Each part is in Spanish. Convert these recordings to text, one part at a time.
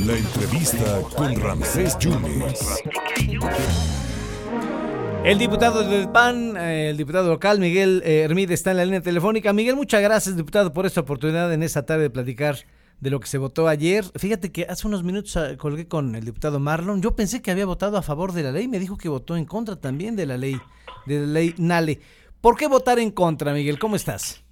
La entrevista con Ramsés Yunes. El diputado del PAN, eh, el diputado local, Miguel eh, Hermide, está en la línea telefónica. Miguel, muchas gracias, diputado, por esta oportunidad en esta tarde de platicar de lo que se votó ayer. Fíjate que hace unos minutos ah, colgué con el diputado Marlon. Yo pensé que había votado a favor de la ley, me dijo que votó en contra también de la ley, de la ley Nale. ¿Por qué votar en contra, Miguel? ¿Cómo estás?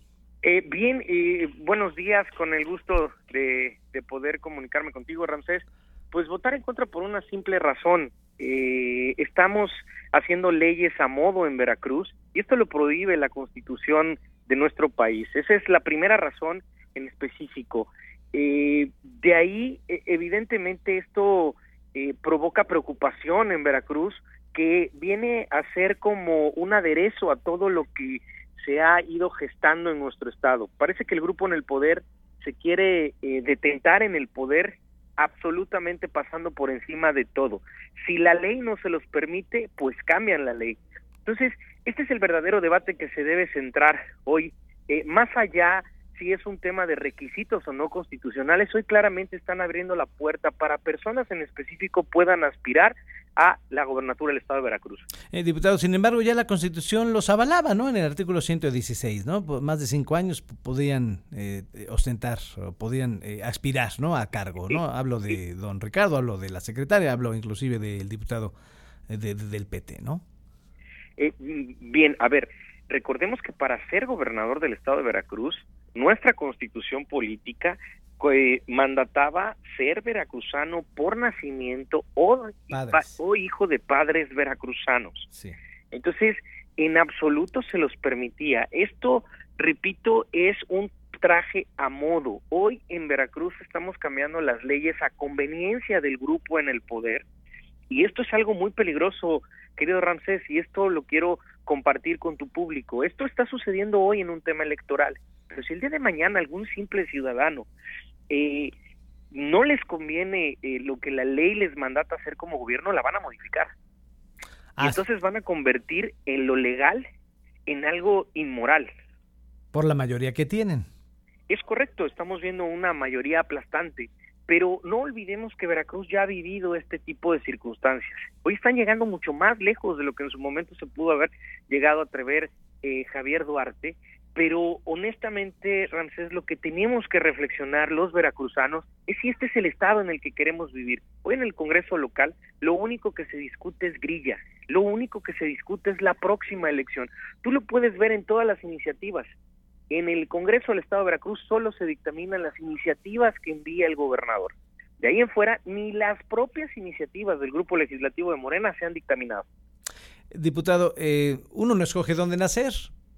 Eh, bien, eh, buenos días, con el gusto de, de, poder comunicarme contigo, Ramsés. Pues votar en contra por una simple razón. Eh, estamos haciendo leyes a modo en Veracruz y esto lo prohíbe la constitución de nuestro país. Esa es la primera razón en específico. Eh, de ahí, e, evidentemente, esto eh, provoca preocupación en Veracruz, que viene a ser como un aderezo a todo lo que se ha ido gestando en nuestro estado. Parece que el grupo en el poder se quiere eh, detentar en el poder absolutamente pasando por encima de todo. Si la ley no se los permite, pues cambian la ley. Entonces, este es el verdadero debate que se debe centrar hoy, eh, más allá si es un tema de requisitos o no constitucionales, hoy claramente están abriendo la puerta para personas en específico puedan aspirar a la gobernatura del estado de Veracruz. Eh, diputado, sin embargo, ya la constitución los avalaba, ¿no? En el artículo 116, ¿no? Más de cinco años podían eh, ostentar, o podían eh, aspirar, ¿no? A cargo, ¿no? Hablo de don Ricardo, hablo de la secretaria, hablo inclusive del diputado eh, de, de, del PT, ¿no? Eh, bien, a ver, recordemos que para ser gobernador del estado de Veracruz, nuestra constitución política eh, mandataba ser veracruzano por nacimiento o, o, hijo de padres veracruzanos. Sí. Entonces, en absoluto se los permitía. Esto, repito, es un traje a modo. Hoy en Veracruz estamos cambiando las leyes a conveniencia del grupo en el poder y esto es algo muy peligroso, querido Ramsés, y esto lo quiero compartir con tu público. Esto está sucediendo hoy en un tema electoral. Pero si el día de mañana algún simple ciudadano eh, no les conviene eh, lo que la ley les mandata hacer como gobierno, la van a modificar. Ah, y entonces van a convertir en lo legal en algo inmoral. Por la mayoría que tienen. Es correcto, estamos viendo una mayoría aplastante, pero no olvidemos que Veracruz ya ha vivido este tipo de circunstancias. Hoy están llegando mucho más lejos de lo que en su momento se pudo haber llegado a atrever eh, Javier Duarte, pero honestamente, Ramsés, lo que tenemos que reflexionar los veracruzanos es si este es el estado en el que queremos vivir. Hoy en el Congreso local, lo único que se discute es grilla, lo único que se discute es la próxima elección. Tú lo puedes ver en todas las iniciativas. En el Congreso del Estado de Veracruz solo se dictaminan las iniciativas que envía el gobernador. De ahí en fuera, ni las propias iniciativas del Grupo Legislativo de Morena se han dictaminado. Diputado, eh, uno no escoge dónde nacer,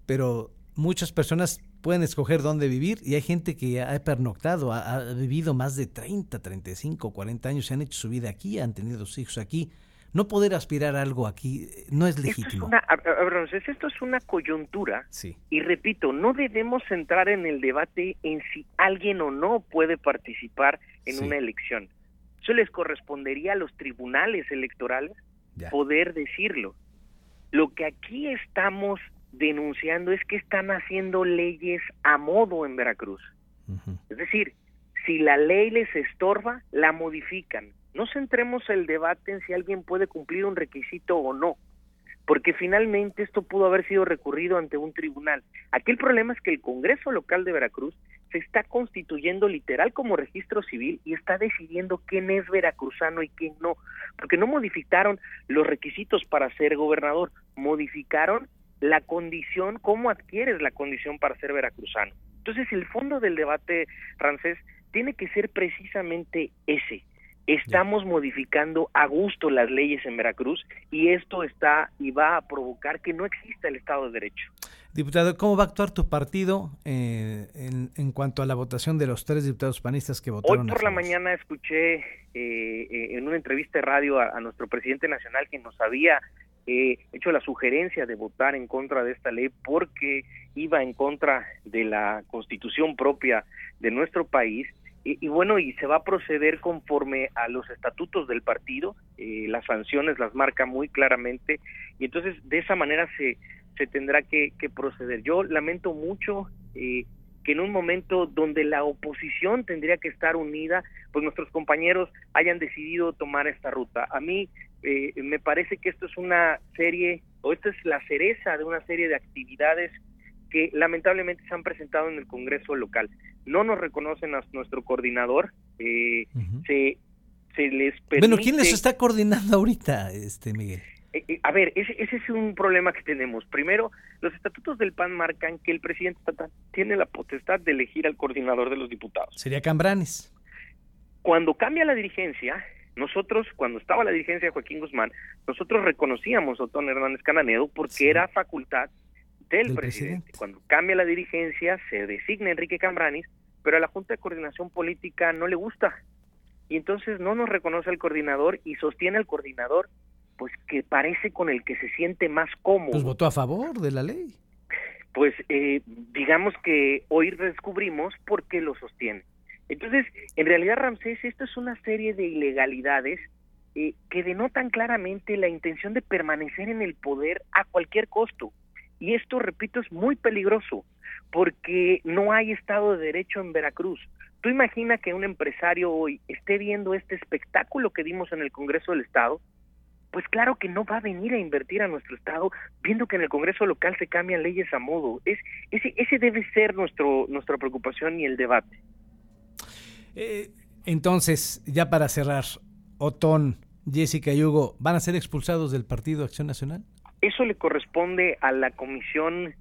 pero muchas personas pueden escoger dónde vivir y hay gente que ha pernoctado, ha, ha, vivido más de 30, 35, 40 años, se han hecho su vida aquí, han tenido sus hijos aquí. No poder aspirar a algo aquí eh, no es legítimo. Esto es una, esto es una coyuntura sí. y repito, no debemos entrar en el debate en si alguien o no puede participar en sí. una elección. Eso les correspondería a los tribunales electorales ya. poder decirlo. Lo que aquí estamos denunciando es que están haciendo leyes a modo en Veracruz. Uh -huh. Es decir, si la ley les estorba, la modifican. No centremos el debate en si alguien puede cumplir un requisito o no, porque finalmente esto pudo haber sido recurrido ante un tribunal. Aquí el problema es que el Congreso local de Veracruz se está constituyendo literal como registro civil y está decidiendo quién es veracruzano y quién no, porque no modificaron los requisitos para ser gobernador, modificaron la condición, cómo adquieres la condición para ser veracruzano. Entonces, el fondo del debate, francés, tiene que ser precisamente ese. Estamos modificando a gusto las leyes en Veracruz y esto está y va a provocar que no exista el Estado de Derecho. Diputado, ¿cómo va a actuar tu partido eh, en, en, cuanto a la votación de los tres diputados panistas que votaron? Hoy por la mañana escuché eh, eh, en una entrevista de radio a, a, nuestro presidente nacional que nos había eh, hecho la sugerencia de votar en contra de esta ley porque iba en contra de la constitución propia de nuestro país y, y bueno y se va a proceder conforme a los estatutos del partido eh, las sanciones las marca muy claramente y entonces de esa manera se se tendrá que, que proceder yo lamento mucho eh, que en un momento donde la oposición tendría que estar unida, pues nuestros compañeros hayan decidido tomar esta ruta. A mí eh, me parece que esto es una serie, o esta es la cereza de una serie de actividades que lamentablemente se han presentado en el Congreso local. No nos reconocen a nuestro coordinador, eh, se, se les permite... Bueno, ¿quién les está coordinando ahorita, este Miguel? Eh, eh, a ver, ese, ese, es un problema que tenemos. Primero, los estatutos del PAN marcan que el presidente tiene la potestad de elegir al coordinador de los diputados. Sería Cambranes. Cuando cambia la dirigencia, nosotros, cuando estaba la dirigencia de Joaquín Guzmán, nosotros reconocíamos a Otón Hernández Cananedo porque era facultad del, presidente. Cuando cambia la dirigencia, se designa Enrique Cambranes, pero a la Junta de Coordinación Política no le gusta. Y entonces no nos reconoce al coordinador y sostiene al coordinador pues que parece con el que se siente más cómodo. Pues votó a favor de la ley. Pues eh, digamos que hoy descubrimos por qué lo sostiene. Entonces, en realidad, Ramsés, esto es una serie de ilegalidades eh, que denotan claramente la intención de permanecer en el poder a cualquier costo. Y esto, repito, es muy peligroso porque no hay Estado de Derecho en Veracruz. Tú imagina que un empresario hoy esté viendo este espectáculo que dimos en el Congreso del Estado pues claro que no va a venir a invertir a nuestro estado viendo que en el Congreso local se cambian leyes a modo. Es, ese, ese debe ser nuestro, nuestra preocupación y el debate. Eh, entonces, ya para cerrar, Otón, Jessica y Hugo, ¿van a ser expulsados del Partido Acción Nacional? Eso le corresponde a la comisión,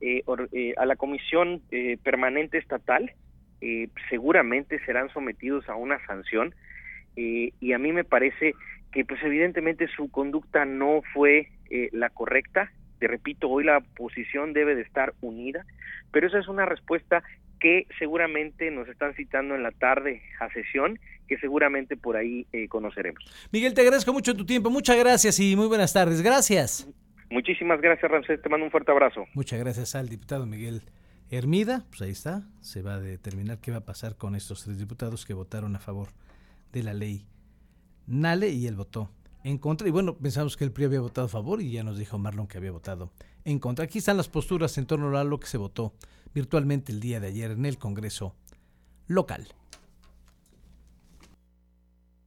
eh, eh, a la comisión permanente estatal. seguramente serán sometidos a una sanción y a mí me parece que pues evidentemente su conducta no fue eh, la correcta. Te repito, hoy la oposición debe de estar unida, pero esa es una respuesta que seguramente nos están citando en la tarde a sesión, que seguramente por ahí eh, conoceremos. Miguel, te agradezco mucho tu tiempo, muchas gracias y muy buenas tardes. Gracias. Muchísimas gracias, Ramsés, te mando un fuerte abrazo. Muchas gracias al diputado Miguel Hermida, pues ahí está, se va a determinar qué va a pasar con estos tres diputados que votaron a favor de la ley Nale y él votó en contra. Y bueno, pensamos que el PRI había votado a favor y ya nos dijo Marlon que había votado en contra. Aquí están las posturas en torno a lo que se votó virtualmente el día de ayer en el Congreso local.